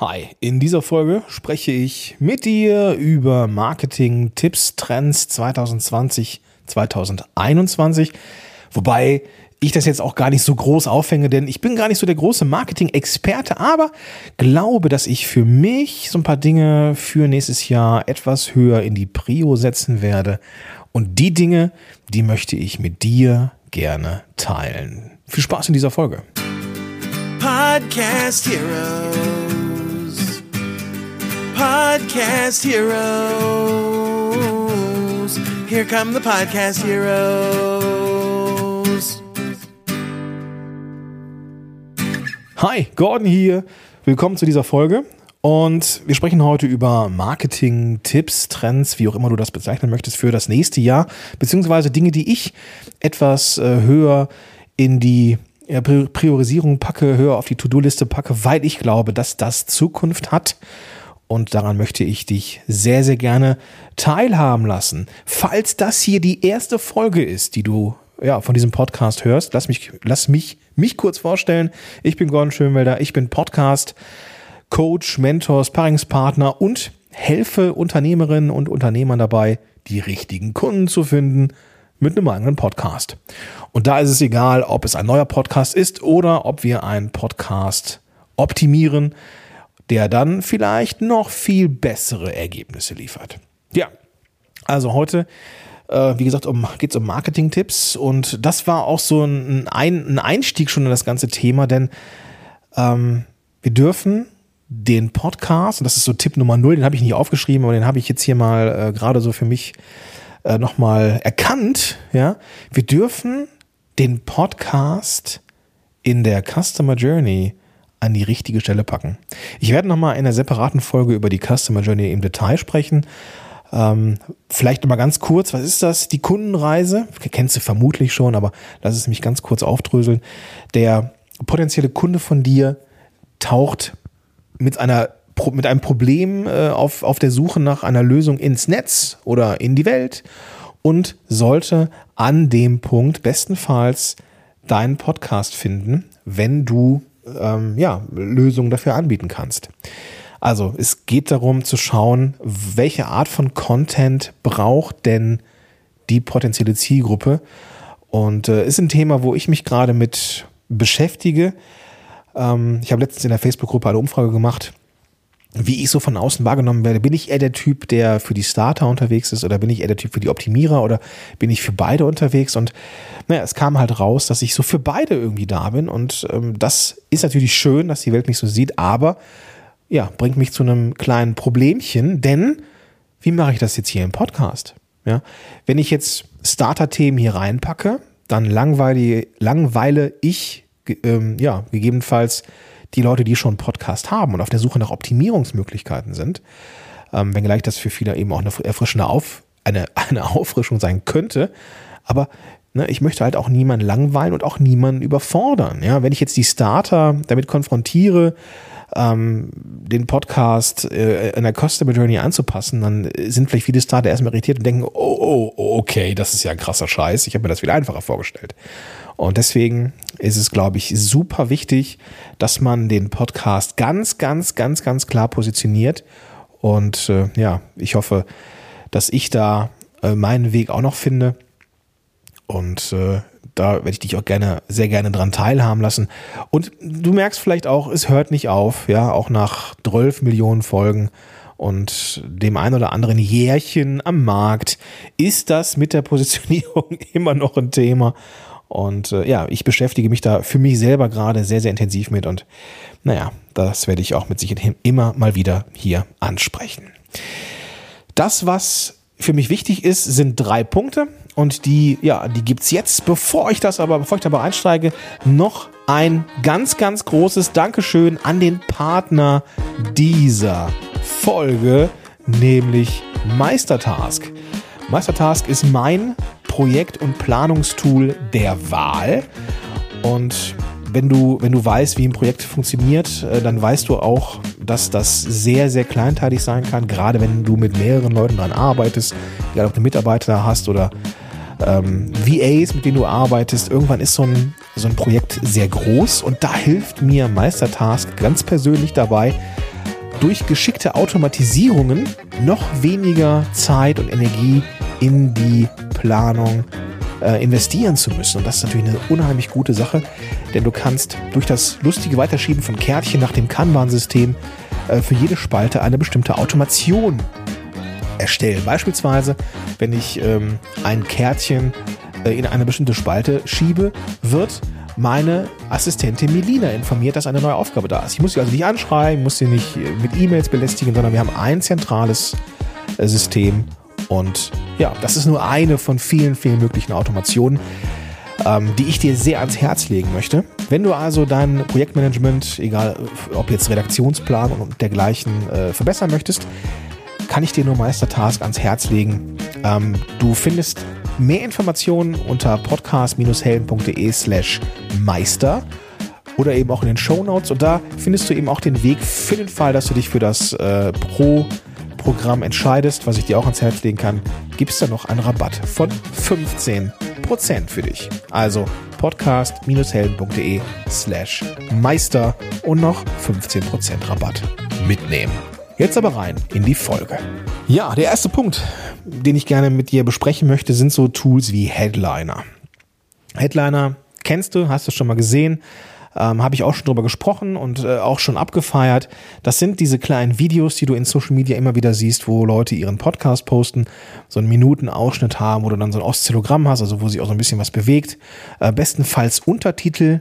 Hi, in dieser Folge spreche ich mit dir über Marketing, Tipps, Trends 2020, 2021. Wobei ich das jetzt auch gar nicht so groß aufhänge, denn ich bin gar nicht so der große Marketing-Experte, aber glaube, dass ich für mich so ein paar Dinge für nächstes Jahr etwas höher in die Prio setzen werde. Und die Dinge, die möchte ich mit dir gerne teilen. Viel Spaß in dieser Folge. Podcast Heroes. Podcast Heroes. Here come the Podcast Heroes. Hi, Gordon hier. Willkommen zu dieser Folge. Und wir sprechen heute über Marketing, Tipps, Trends, wie auch immer du das bezeichnen möchtest, für das nächste Jahr, beziehungsweise Dinge, die ich etwas äh, höher in die Priorisierung packe, höher auf die To-Do-Liste packe, weil ich glaube, dass das Zukunft hat und daran möchte ich dich sehr, sehr gerne teilhaben lassen. Falls das hier die erste Folge ist, die du ja, von diesem Podcast hörst, lass mich, lass mich, mich kurz vorstellen. Ich bin Gordon Schönwelder, ich bin Podcast, Coach, Mentor, Sparringspartner und helfe Unternehmerinnen und Unternehmern dabei, die richtigen Kunden zu finden mit einem eigenen Podcast. Und da ist es egal, ob es ein neuer Podcast ist oder ob wir einen Podcast optimieren der dann vielleicht noch viel bessere Ergebnisse liefert. Ja, also heute, äh, wie gesagt, um, geht es um Marketing-Tipps und das war auch so ein, ein, Einstieg schon in das ganze Thema, denn ähm, wir dürfen den Podcast, und das ist so Tipp Nummer null, den habe ich nicht aufgeschrieben, aber den habe ich jetzt hier mal äh, gerade so für mich äh, nochmal erkannt, ja, wir dürfen den Podcast in der Customer Journey an die richtige Stelle packen. Ich werde nochmal in einer separaten Folge über die Customer Journey im Detail sprechen. Ähm, vielleicht nochmal ganz kurz, was ist das? Die Kundenreise, kennst du vermutlich schon, aber lass es mich ganz kurz aufdröseln. Der potenzielle Kunde von dir taucht mit einer mit einem Problem äh, auf, auf der Suche nach einer Lösung ins Netz oder in die Welt und sollte an dem Punkt bestenfalls deinen Podcast finden, wenn du ähm, ja, Lösungen dafür anbieten kannst. Also es geht darum zu schauen, welche Art von Content braucht denn die potenzielle Zielgruppe. Und äh, ist ein Thema, wo ich mich gerade mit beschäftige. Ähm, ich habe letztens in der Facebook-Gruppe eine Umfrage gemacht, wie ich so von außen wahrgenommen werde. Bin ich eher der Typ, der für die Starter unterwegs ist oder bin ich eher der Typ für die Optimierer oder bin ich für beide unterwegs? Und naja, es kam halt raus, dass ich so für beide irgendwie da bin und ähm, das ist natürlich schön, dass die Welt mich so sieht, aber ja, bringt mich zu einem kleinen Problemchen, denn wie mache ich das jetzt hier im Podcast? Ja, wenn ich jetzt Starter-Themen hier reinpacke, dann langweile, langweile ich ähm, ja gegebenenfalls die Leute, die schon einen Podcast haben und auf der Suche nach Optimierungsmöglichkeiten sind, ähm, wenngleich das für viele eben auch eine erfrischende Auf, eine, eine Auffrischung sein könnte. Aber ne, ich möchte halt auch niemanden langweilen und auch niemanden überfordern. Ja, wenn ich jetzt die Starter damit konfrontiere, ähm, den Podcast äh, in der Customer Journey anzupassen, dann sind vielleicht viele Starter erstmal irritiert und denken, oh, oh, okay, das ist ja ein krasser Scheiß. Ich habe mir das viel einfacher vorgestellt. Und deswegen ist es, glaube ich, super wichtig, dass man den Podcast ganz, ganz, ganz, ganz klar positioniert. Und äh, ja, ich hoffe, dass ich da äh, meinen Weg auch noch finde. Und äh, da werde ich dich auch gerne, sehr gerne dran teilhaben lassen. Und du merkst vielleicht auch, es hört nicht auf, ja, auch nach 12 Millionen Folgen und dem ein oder anderen Jährchen am Markt ist das mit der Positionierung immer noch ein Thema. Und äh, ja, ich beschäftige mich da für mich selber gerade sehr, sehr intensiv mit und naja, das werde ich auch mit Sicherheit immer mal wieder hier ansprechen. Das, was für mich wichtig ist, sind drei Punkte und die, ja, die gibt's jetzt. Bevor ich das aber, bevor ich dabei einsteige, noch ein ganz, ganz großes Dankeschön an den Partner dieser Folge, nämlich Meistertask. Meistertask ist mein Projekt- und Planungstool der Wahl. Und wenn du, wenn du weißt, wie ein Projekt funktioniert, äh, dann weißt du auch, dass das sehr, sehr kleinteilig sein kann, gerade wenn du mit mehreren Leuten daran arbeitest, egal ob du Mitarbeiter hast oder ähm, VAs, mit denen du arbeitest. Irgendwann ist so ein, so ein Projekt sehr groß und da hilft mir Meistertask ganz persönlich dabei, durch geschickte Automatisierungen noch weniger Zeit und Energie in die Planung äh, investieren zu müssen. Und das ist natürlich eine unheimlich gute Sache, denn du kannst durch das lustige Weiterschieben von Kärtchen nach dem Kanban-System äh, für jede Spalte eine bestimmte Automation erstellen. Beispielsweise, wenn ich ähm, ein Kärtchen äh, in eine bestimmte Spalte schiebe, wird meine Assistentin Melina informiert, dass eine neue Aufgabe da ist. Ich muss sie also nicht anschreiben, muss sie nicht äh, mit E-Mails belästigen, sondern wir haben ein zentrales äh, System. Und ja, das ist nur eine von vielen, vielen möglichen Automationen, ähm, die ich dir sehr ans Herz legen möchte. Wenn du also dein Projektmanagement, egal ob jetzt Redaktionsplan und dergleichen, äh, verbessern möchtest, kann ich dir nur Meistertask ans Herz legen. Ähm, du findest mehr Informationen unter podcast-helden.de slash meister oder eben auch in den Show Notes und da findest du eben auch den Weg für den Fall, dass du dich für das äh, Pro Programm entscheidest, was ich dir auch ans Herz legen kann, gibt es da noch einen Rabatt von 15% für dich. Also podcast-helden.de slash meister und noch 15% Rabatt mitnehmen. Jetzt aber rein in die Folge. Ja, der erste Punkt, den ich gerne mit dir besprechen möchte, sind so Tools wie Headliner. Headliner kennst du, hast du schon mal gesehen, ähm, habe ich auch schon drüber gesprochen und äh, auch schon abgefeiert. Das sind diese kleinen Videos, die du in Social Media immer wieder siehst, wo Leute ihren Podcast posten, so einen Minutenausschnitt haben, du dann so ein Oszillogramm hast, also wo sich auch so ein bisschen was bewegt. Äh, bestenfalls Untertitel,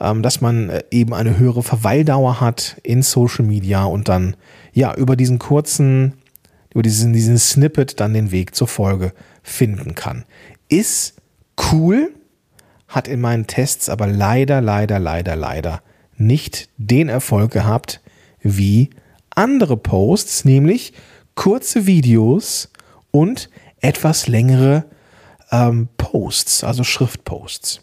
ähm, dass man äh, eben eine höhere Verweildauer hat in Social Media und dann ja über diesen kurzen, über diesen, diesen Snippet dann den Weg zur Folge finden kann. Ist cool, hat in meinen Tests aber leider, leider, leider, leider nicht den Erfolg gehabt wie andere Posts, nämlich kurze Videos und etwas längere ähm, Posts, also Schriftposts.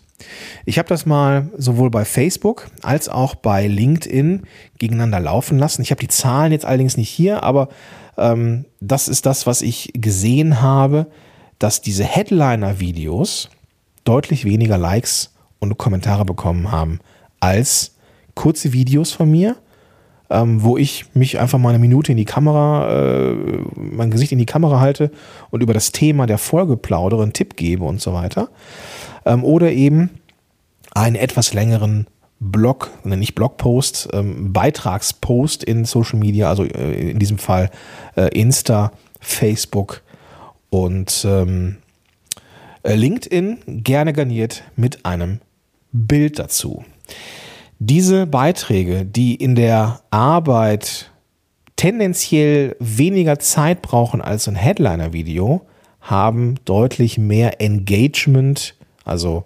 Ich habe das mal sowohl bei Facebook als auch bei LinkedIn gegeneinander laufen lassen. Ich habe die Zahlen jetzt allerdings nicht hier, aber ähm, das ist das, was ich gesehen habe, dass diese Headliner-Videos deutlich weniger Likes und Kommentare bekommen haben als kurze Videos von mir, ähm, wo ich mich einfach mal eine Minute in die Kamera, äh, mein Gesicht in die Kamera halte und über das Thema der Folge plaudere, einen Tipp gebe und so weiter. Ähm, oder eben einen etwas längeren Blog, nicht Blogpost, ähm, Beitragspost in Social Media, also äh, in diesem Fall äh, Insta, Facebook und ähm, äh, LinkedIn gerne garniert mit einem Bild dazu. Diese Beiträge, die in der Arbeit tendenziell weniger Zeit brauchen als ein Headliner-Video, haben deutlich mehr Engagement, also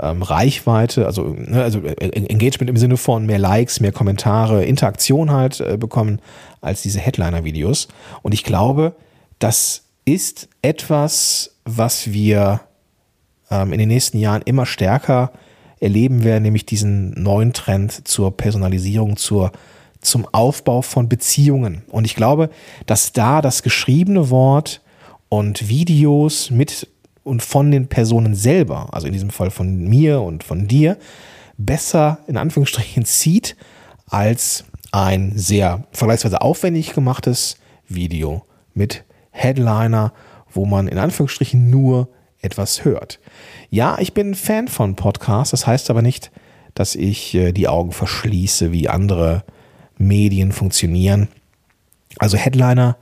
ähm, Reichweite, also, ne, also äh, Engagement im Sinne von mehr Likes, mehr Kommentare, Interaktion halt äh, bekommen als diese Headliner-Videos. Und ich glaube, das ist etwas, was wir ähm, in den nächsten Jahren immer stärker erleben werden, nämlich diesen neuen Trend zur Personalisierung, zur, zum Aufbau von Beziehungen. Und ich glaube, dass da das geschriebene Wort und Videos mit und von den Personen selber, also in diesem Fall von mir und von dir, besser in Anführungsstrichen zieht als ein sehr vergleichsweise aufwendig gemachtes Video mit Headliner, wo man in Anführungsstrichen nur etwas hört. Ja, ich bin Fan von Podcasts, das heißt aber nicht, dass ich äh, die Augen verschließe, wie andere Medien funktionieren. Also Headliner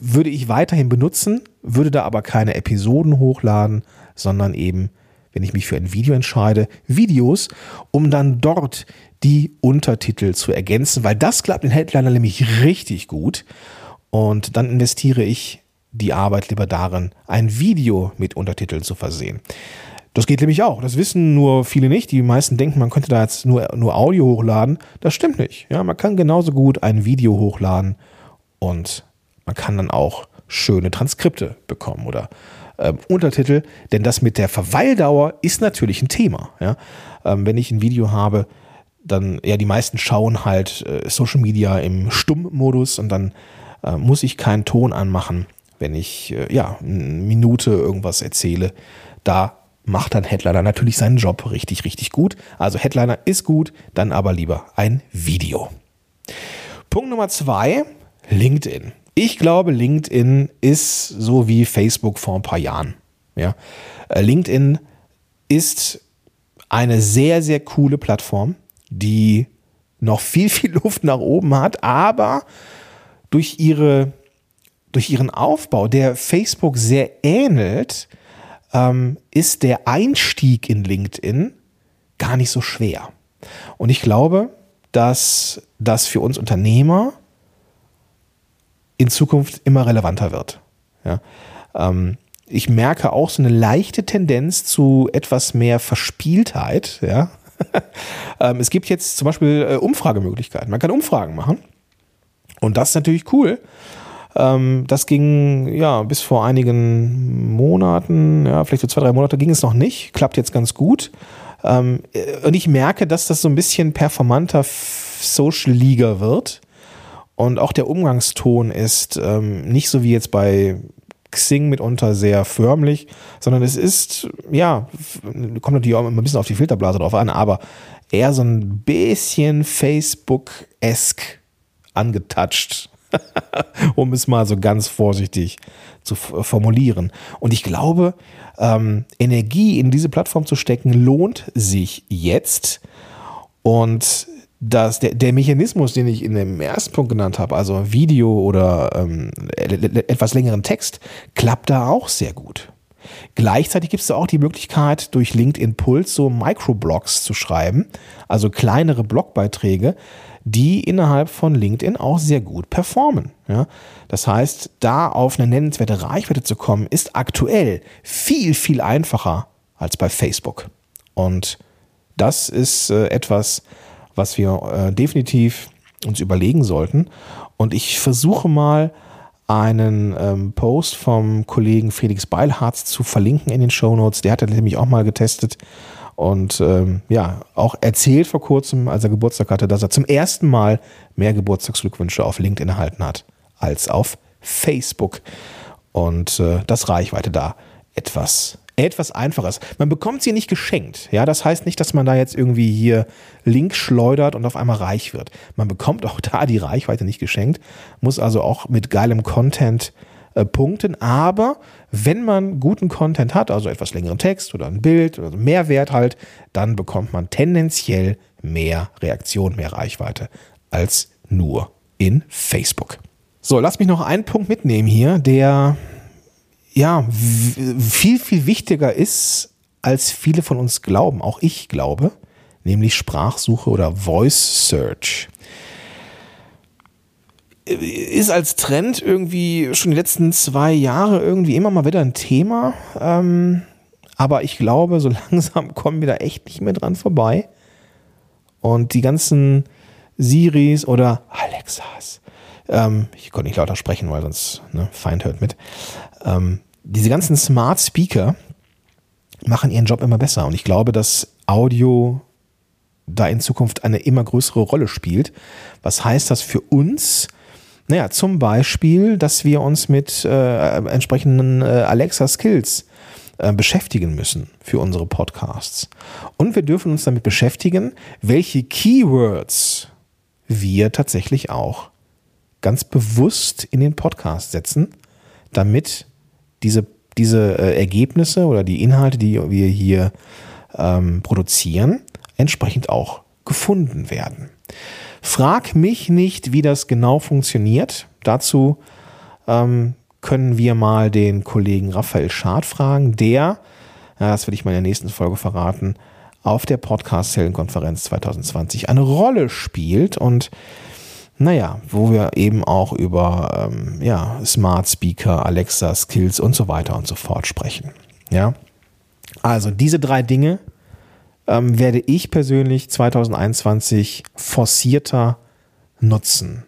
würde ich weiterhin benutzen, würde da aber keine Episoden hochladen, sondern eben, wenn ich mich für ein Video entscheide, Videos, um dann dort die Untertitel zu ergänzen, weil das klappt in Headliner nämlich richtig gut. Und dann investiere ich die Arbeit lieber darin, ein Video mit Untertiteln zu versehen. Das geht nämlich auch. Das wissen nur viele nicht. Die meisten denken, man könnte da jetzt nur, nur Audio hochladen. Das stimmt nicht. Ja, man kann genauso gut ein Video hochladen und man kann dann auch schöne Transkripte bekommen oder ähm, Untertitel, denn das mit der Verweildauer ist natürlich ein Thema. Ja? Ähm, wenn ich ein Video habe, dann, ja, die meisten schauen halt äh, Social Media im Stummmodus und dann äh, muss ich keinen Ton anmachen, wenn ich, äh, ja, eine Minute irgendwas erzähle. Da macht dann Headliner natürlich seinen Job richtig, richtig gut. Also Headliner ist gut, dann aber lieber ein Video. Punkt Nummer zwei, LinkedIn. Ich glaube, LinkedIn ist so wie Facebook vor ein paar Jahren. Ja? Äh, LinkedIn ist eine sehr, sehr coole Plattform, die noch viel, viel Luft nach oben hat, aber durch, ihre, durch ihren Aufbau, der Facebook sehr ähnelt, ähm, ist der Einstieg in LinkedIn gar nicht so schwer. Und ich glaube, dass das für uns Unternehmer in Zukunft immer relevanter wird. Ja. Ähm, ich merke auch so eine leichte Tendenz zu etwas mehr Verspieltheit. Ja. ähm, es gibt jetzt zum Beispiel äh, Umfragemöglichkeiten. Man kann Umfragen machen. Und das ist natürlich cool. Ähm, das ging ja bis vor einigen Monaten, ja, vielleicht so zwei, drei Monate ging es noch nicht. Klappt jetzt ganz gut. Ähm, äh, und ich merke, dass das so ein bisschen performanter Social Liga wird. Und auch der Umgangston ist ähm, nicht so wie jetzt bei Xing mitunter sehr förmlich, sondern es ist, ja, kommt natürlich auch immer ein bisschen auf die Filterblase drauf an, aber eher so ein bisschen Facebook-esk angetouched, um es mal so ganz vorsichtig zu formulieren. Und ich glaube, ähm, Energie in diese Plattform zu stecken, lohnt sich jetzt. Und dass der, der Mechanismus, den ich in dem ersten Punkt genannt habe, also Video oder ähm, etwas längeren Text, klappt da auch sehr gut. Gleichzeitig gibt es da auch die Möglichkeit, durch LinkedIn Puls so Microblogs zu schreiben, also kleinere Blogbeiträge, die innerhalb von LinkedIn auch sehr gut performen. Ja? Das heißt, da auf eine nennenswerte Reichweite zu kommen, ist aktuell viel, viel einfacher als bei Facebook. Und das ist äh, etwas, was wir äh, definitiv uns überlegen sollten. Und ich versuche mal einen ähm, Post vom Kollegen Felix Beilharz zu verlinken in den Show Notes. Der hat das nämlich auch mal getestet und ähm, ja, auch erzählt vor kurzem, als er Geburtstag hatte, dass er zum ersten Mal mehr Geburtstagsglückwünsche auf LinkedIn erhalten hat als auf Facebook. Und äh, das Reichweite da etwas etwas Einfaches. Man bekommt sie nicht geschenkt. Ja, das heißt nicht, dass man da jetzt irgendwie hier Link schleudert und auf einmal reich wird. Man bekommt auch da die Reichweite nicht geschenkt, muss also auch mit geilem Content äh, punkten. Aber wenn man guten Content hat, also etwas längeren Text oder ein Bild oder Mehrwert halt, dann bekommt man tendenziell mehr Reaktion, mehr Reichweite als nur in Facebook. So, lass mich noch einen Punkt mitnehmen hier, der ja, viel, viel wichtiger ist, als viele von uns glauben, auch ich glaube, nämlich Sprachsuche oder Voice Search. Ist als Trend irgendwie schon die letzten zwei Jahre irgendwie immer mal wieder ein Thema. Ähm, aber ich glaube, so langsam kommen wir da echt nicht mehr dran vorbei. Und die ganzen Siris oder Alexas, ähm, ich konnte nicht lauter sprechen, weil sonst ne, Feind hört mit, ähm, diese ganzen Smart Speaker machen ihren Job immer besser. Und ich glaube, dass Audio da in Zukunft eine immer größere Rolle spielt. Was heißt das für uns? Naja, zum Beispiel, dass wir uns mit äh, entsprechenden äh, Alexa-Skills äh, beschäftigen müssen für unsere Podcasts. Und wir dürfen uns damit beschäftigen, welche Keywords wir tatsächlich auch ganz bewusst in den Podcast setzen, damit diese, diese äh, Ergebnisse oder die Inhalte, die wir hier ähm, produzieren, entsprechend auch gefunden werden. Frag mich nicht, wie das genau funktioniert. Dazu ähm, können wir mal den Kollegen Raphael Schad fragen, der, das will ich mal in der nächsten Folge verraten, auf der Podcast-Heldenkonferenz 2020 eine Rolle spielt und naja, wo wir eben auch über ähm, ja, Smart Speaker, Alexa Skills und so weiter und so fort sprechen. Ja, also diese drei Dinge ähm, werde ich persönlich 2021 forcierter nutzen.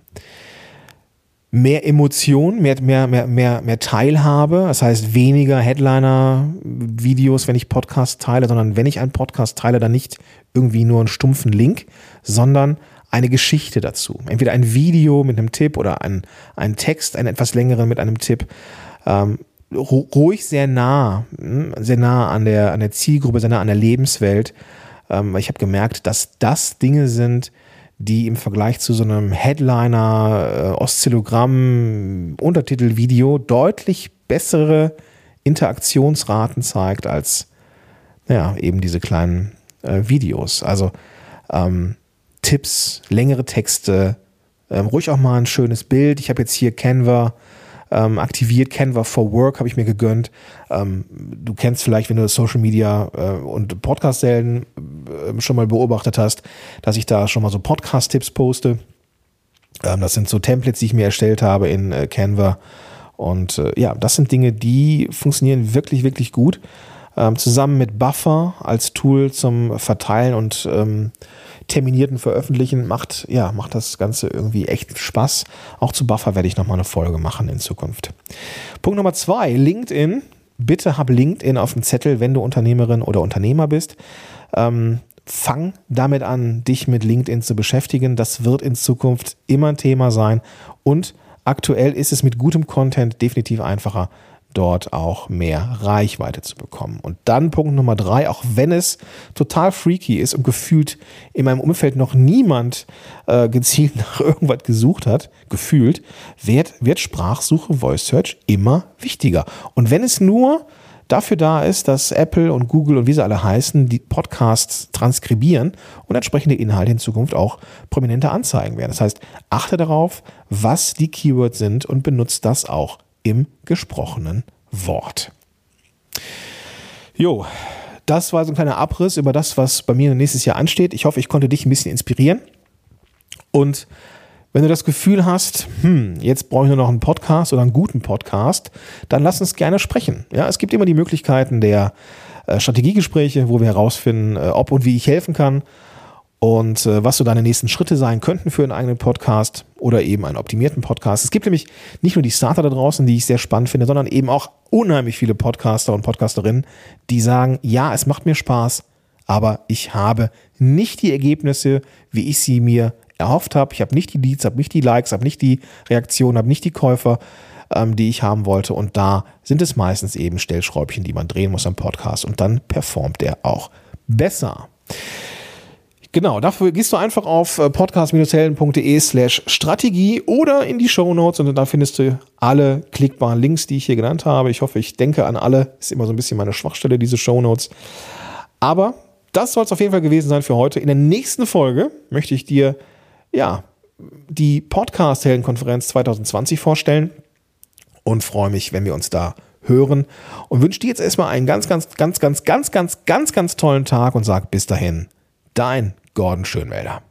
Mehr Emotion, mehr, mehr, mehr, mehr, mehr Teilhabe, das heißt weniger Headliner-Videos, wenn ich Podcast teile, sondern wenn ich einen Podcast teile, dann nicht irgendwie nur einen stumpfen Link, sondern eine Geschichte dazu. Entweder ein Video mit einem Tipp oder ein, ein Text, einen etwas längeren mit einem Tipp. Ähm, ruhig sehr nah, hm, sehr nah an der, an der Zielgruppe, sehr nah an der Lebenswelt. Ähm, ich habe gemerkt, dass das Dinge sind, die im Vergleich zu so einem Headliner, äh, Oszillogramm, Untertitelvideo deutlich bessere Interaktionsraten zeigt als ja, eben diese kleinen äh, Videos. Also ähm, Tipps, längere Texte, ähm, ruhig auch mal ein schönes Bild. Ich habe jetzt hier Canva ähm, aktiviert, Canva for Work habe ich mir gegönnt. Ähm, du kennst vielleicht, wenn du Social Media äh, und Podcast-Sälen äh, schon mal beobachtet hast, dass ich da schon mal so Podcast-Tipps poste. Ähm, das sind so Templates, die ich mir erstellt habe in äh, Canva. Und äh, ja, das sind Dinge, die funktionieren wirklich, wirklich gut. Ähm, zusammen mit Buffer als Tool zum Verteilen und ähm, terminierten Veröffentlichen macht, ja, macht das Ganze irgendwie echt Spaß. Auch zu Buffer werde ich nochmal eine Folge machen in Zukunft. Punkt Nummer zwei, LinkedIn. Bitte hab LinkedIn auf dem Zettel, wenn du Unternehmerin oder Unternehmer bist. Ähm, fang damit an, dich mit LinkedIn zu beschäftigen. Das wird in Zukunft immer ein Thema sein. Und aktuell ist es mit gutem Content definitiv einfacher, dort auch mehr Reichweite zu bekommen. Und dann Punkt Nummer drei, auch wenn es total freaky ist und gefühlt in meinem Umfeld noch niemand äh, gezielt nach irgendwas gesucht hat, gefühlt, wird, wird Sprachsuche, Voice Search immer wichtiger. Und wenn es nur dafür da ist, dass Apple und Google und wie sie alle heißen, die Podcasts transkribieren und entsprechende Inhalte in Zukunft auch prominente anzeigen werden. Das heißt, achte darauf, was die Keywords sind und benutzt das auch im gesprochenen Wort. Jo, das war so ein kleiner Abriss über das, was bei mir nächstes Jahr ansteht. Ich hoffe, ich konnte dich ein bisschen inspirieren. Und wenn du das Gefühl hast, hm, jetzt brauche ich nur noch einen Podcast oder einen guten Podcast, dann lass uns gerne sprechen. Ja, es gibt immer die Möglichkeiten der äh, Strategiegespräche, wo wir herausfinden, äh, ob und wie ich helfen kann und äh, was so deine nächsten Schritte sein könnten für einen eigenen Podcast oder eben einen optimierten Podcast. Es gibt nämlich nicht nur die Starter da draußen, die ich sehr spannend finde, sondern eben auch unheimlich viele Podcaster und Podcasterinnen, die sagen, ja, es macht mir Spaß, aber ich habe nicht die Ergebnisse, wie ich sie mir erhofft habe. Ich habe nicht die Leads, habe nicht die Likes, habe nicht die Reaktionen, habe nicht die Käufer, ähm, die ich haben wollte. Und da sind es meistens eben Stellschräubchen, die man drehen muss am Podcast und dann performt er auch besser. Genau, dafür gehst du einfach auf äh, podcast-helden.de slash Strategie oder in die Show Notes und da findest du alle klickbaren Links, die ich hier genannt habe. Ich hoffe, ich denke an alle. Ist immer so ein bisschen meine Schwachstelle, diese Show Notes. Aber das soll es auf jeden Fall gewesen sein für heute. In der nächsten Folge möchte ich dir, ja, die Podcast-Helden-Konferenz 2020 vorstellen und freue mich, wenn wir uns da hören und wünsche dir jetzt erstmal einen ganz, ganz, ganz, ganz, ganz, ganz, ganz, ganz tollen Tag und sag bis dahin, dein Gordon Schönwälder.